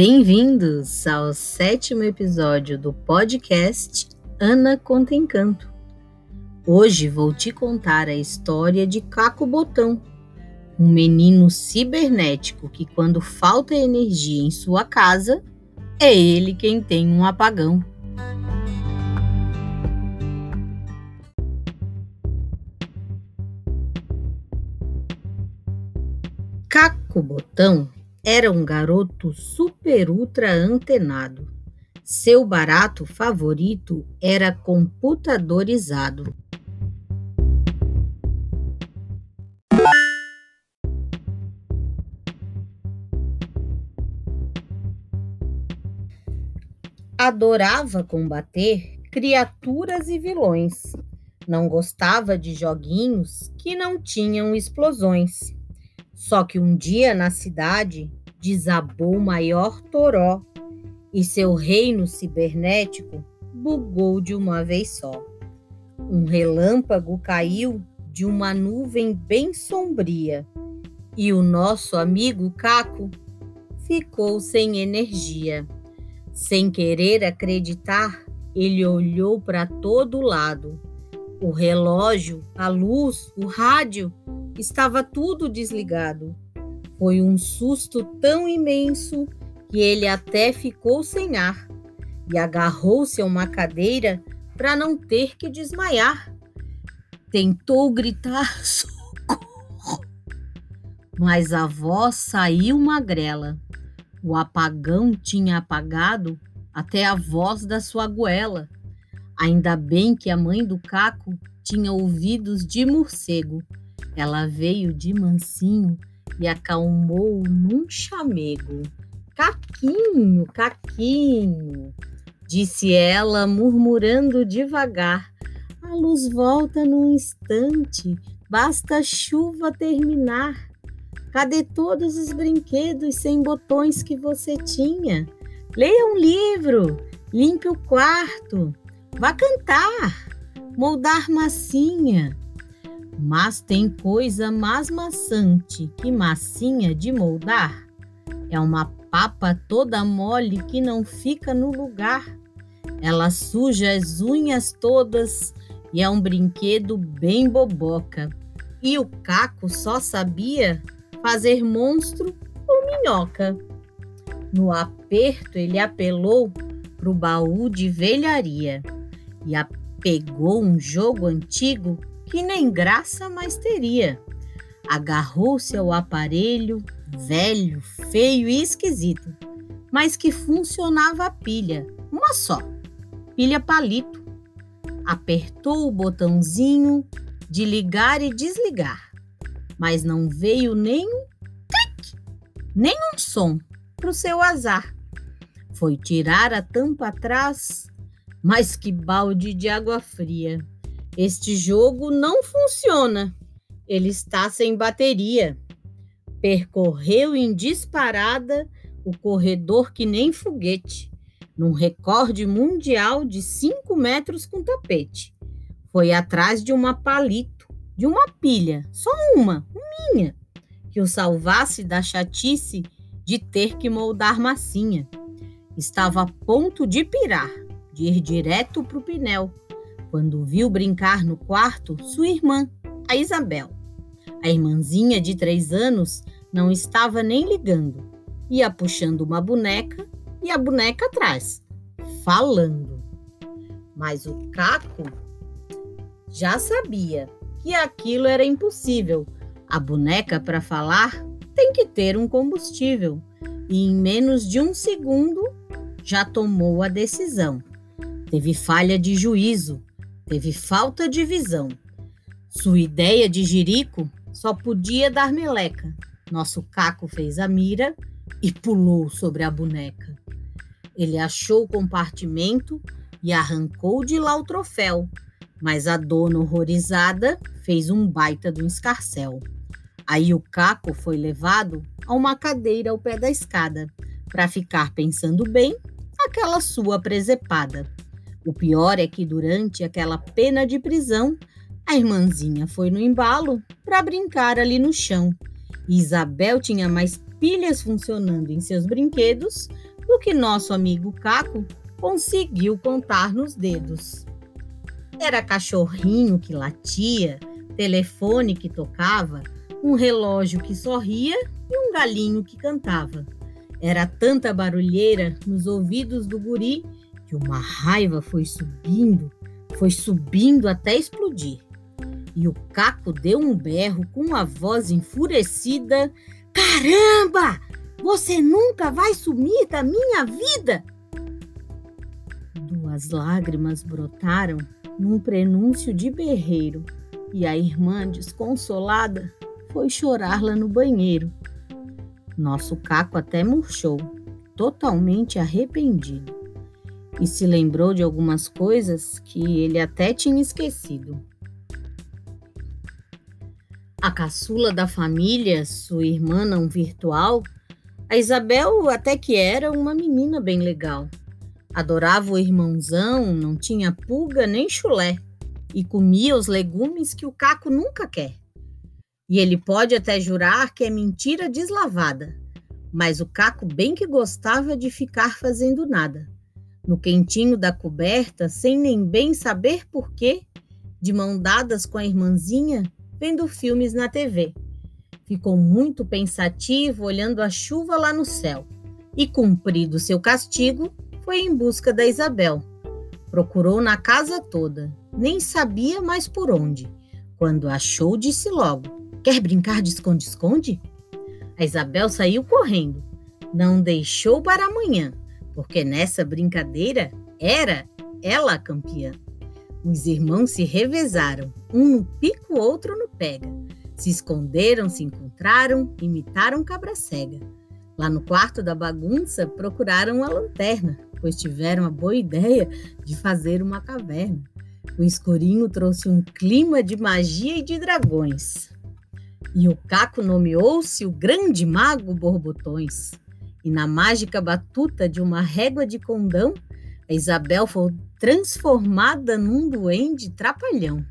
Bem-vindos ao sétimo episódio do podcast Ana Conta Encanto. Hoje vou te contar a história de Caco Botão, um menino cibernético que, quando falta energia em sua casa, é ele quem tem um apagão. Caco Botão era um garoto super ultra antenado. Seu barato favorito era computadorizado. Adorava combater criaturas e vilões. Não gostava de joguinhos que não tinham explosões. Só que um dia na cidade desabou o maior toró e seu reino cibernético bugou de uma vez só. Um relâmpago caiu de uma nuvem bem sombria e o nosso amigo Caco ficou sem energia. Sem querer acreditar, ele olhou para todo lado. O relógio, a luz, o rádio, estava tudo desligado. Foi um susto tão imenso que ele até ficou sem ar e agarrou-se a uma cadeira para não ter que desmaiar. Tentou gritar socorro, mas a voz saiu magrela. O apagão tinha apagado até a voz da sua goela. Ainda bem que a mãe do Caco tinha ouvidos de morcego. Ela veio de mansinho e acalmou num chamego. Caquinho, Caquinho, disse ela, murmurando devagar. A luz volta num instante, basta a chuva terminar. Cadê todos os brinquedos sem botões que você tinha? Leia um livro, limpe o quarto, vá cantar, moldar massinha. Mas tem coisa mais maçante que massinha de moldar. É uma papa toda mole que não fica no lugar. Ela suja as unhas todas e é um brinquedo bem boboca. E o Caco só sabia fazer monstro ou minhoca. No aperto, ele apelou para o baú de velharia e pegou um jogo antigo que nem graça mais teria. Agarrou-se ao aparelho, velho, feio e esquisito, mas que funcionava a pilha, uma só, pilha palito. Apertou o botãozinho de ligar e desligar, mas não veio nem um clique, nem um som para o seu azar. Foi tirar a tampa atrás, mas que balde de água fria. Este jogo não funciona. Ele está sem bateria. Percorreu em disparada o corredor que nem foguete, num recorde mundial de 5 metros com tapete. Foi atrás de uma palito, de uma pilha, só uma, minha, que o salvasse da chatice de ter que moldar massinha. Estava a ponto de pirar, de ir direto para o pinel quando viu brincar no quarto sua irmã, a Isabel. A irmãzinha de três anos não estava nem ligando, ia puxando uma boneca e a boneca atrás, falando. Mas o Caco já sabia que aquilo era impossível. A boneca, para falar, tem que ter um combustível. E em menos de um segundo já tomou a decisão. Teve falha de juízo Teve falta de visão. Sua ideia de jirico só podia dar meleca. Nosso caco fez a mira e pulou sobre a boneca. Ele achou o compartimento e arrancou de lá o troféu, mas a dona horrorizada fez um baita do escarcel. Aí o caco foi levado a uma cadeira ao pé da escada, para ficar pensando bem aquela sua presepada. O pior é que durante aquela pena de prisão, a irmãzinha foi no embalo para brincar ali no chão. E Isabel tinha mais pilhas funcionando em seus brinquedos do que nosso amigo Caco conseguiu contar nos dedos. Era cachorrinho que latia, telefone que tocava, um relógio que sorria e um galinho que cantava. Era tanta barulheira nos ouvidos do guri que uma raiva foi subindo, foi subindo até explodir. E o Caco deu um berro com uma voz enfurecida: Caramba! Você nunca vai sumir da minha vida! Duas lágrimas brotaram num prenúncio de berreiro, e a irmã, desconsolada, foi chorar lá no banheiro. Nosso Caco até murchou, totalmente arrependido e se lembrou de algumas coisas que ele até tinha esquecido. A caçula da família, sua irmã não virtual, a Isabel até que era uma menina bem legal. Adorava o irmãozão, não tinha pulga nem chulé e comia os legumes que o Caco nunca quer. E ele pode até jurar que é mentira deslavada, mas o Caco bem que gostava de ficar fazendo nada no quentinho da coberta, sem nem bem saber porquê, de mão dadas com a irmãzinha, vendo filmes na TV. Ficou muito pensativo olhando a chuva lá no céu e, cumprido seu castigo, foi em busca da Isabel. Procurou na casa toda, nem sabia mais por onde. Quando achou, disse logo: Quer brincar de esconde-esconde? A Isabel saiu correndo. Não deixou para amanhã porque nessa brincadeira era ela a campeã. Os irmãos se revezaram, um no pico, outro no pega. Se esconderam, se encontraram, imitaram cabra cega. Lá no quarto da bagunça, procuraram a lanterna, pois tiveram a boa ideia de fazer uma caverna. O escurinho trouxe um clima de magia e de dragões. E o Caco nomeou-se o Grande Mago Borbotões. E na mágica batuta de uma régua de condão, a Isabel foi transformada num duende trapalhão.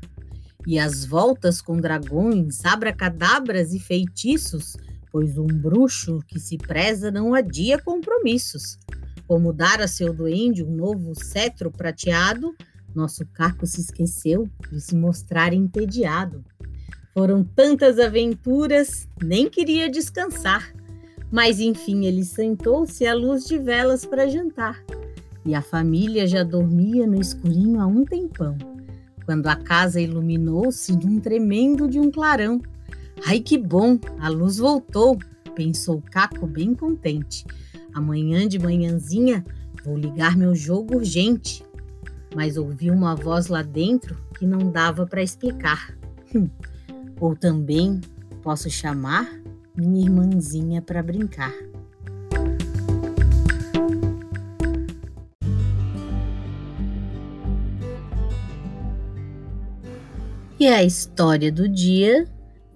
E as voltas com dragões, abracadabras e feitiços, pois um bruxo que se preza não adia compromissos. Como dar a seu duende um novo cetro prateado, nosso Caco se esqueceu de se mostrar entediado. Foram tantas aventuras, nem queria descansar. Mas enfim, ele sentou-se à luz de velas para jantar. E a família já dormia no escurinho há um tempão, quando a casa iluminou-se num tremendo de um clarão. Ai que bom, a luz voltou, pensou Caco bem contente. Amanhã de manhãzinha vou ligar meu jogo urgente. Mas ouvi uma voz lá dentro que não dava para explicar. Hum. Ou também posso chamar minha irmãzinha para brincar. E a história do dia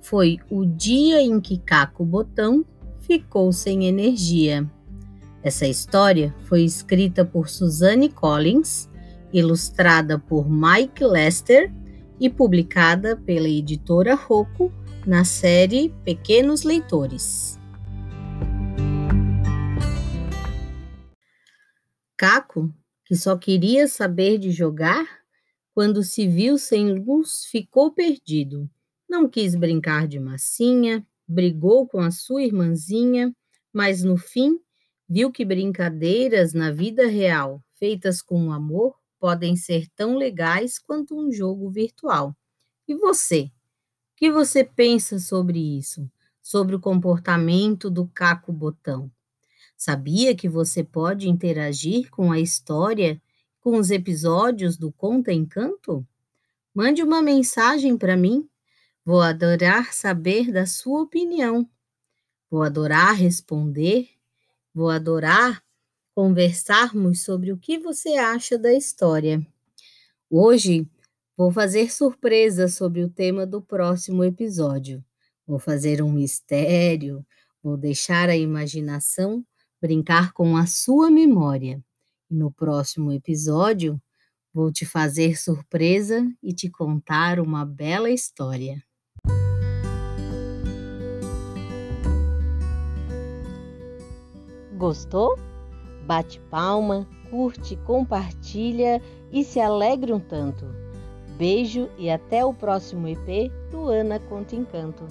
foi o dia em que Caco Botão ficou sem energia. Essa história foi escrita por Suzanne Collins, ilustrada por Mike Lester e publicada pela editora Rocco na série Pequenos Leitores. Caco, que só queria saber de jogar, quando se viu sem luz, ficou perdido. Não quis brincar de massinha, brigou com a sua irmãzinha, mas no fim viu que brincadeiras na vida real, feitas com amor, podem ser tão legais quanto um jogo virtual. E você? Que você pensa sobre isso? Sobre o comportamento do Caco Botão? Sabia que você pode interagir com a história, com os episódios do Conta Encanto? Mande uma mensagem para mim Vou adorar saber da sua opinião. Vou adorar responder. Vou adorar conversarmos sobre o que você acha da história. Hoje vou fazer surpresa sobre o tema do próximo episódio. Vou fazer um mistério, vou deixar a imaginação brincar com a sua memória. No próximo episódio, vou te fazer surpresa e te contar uma bela história. Gostou? Bate palma, curte, compartilha e se alegre um tanto. Beijo e até o próximo EP do Ana Conta Encanto.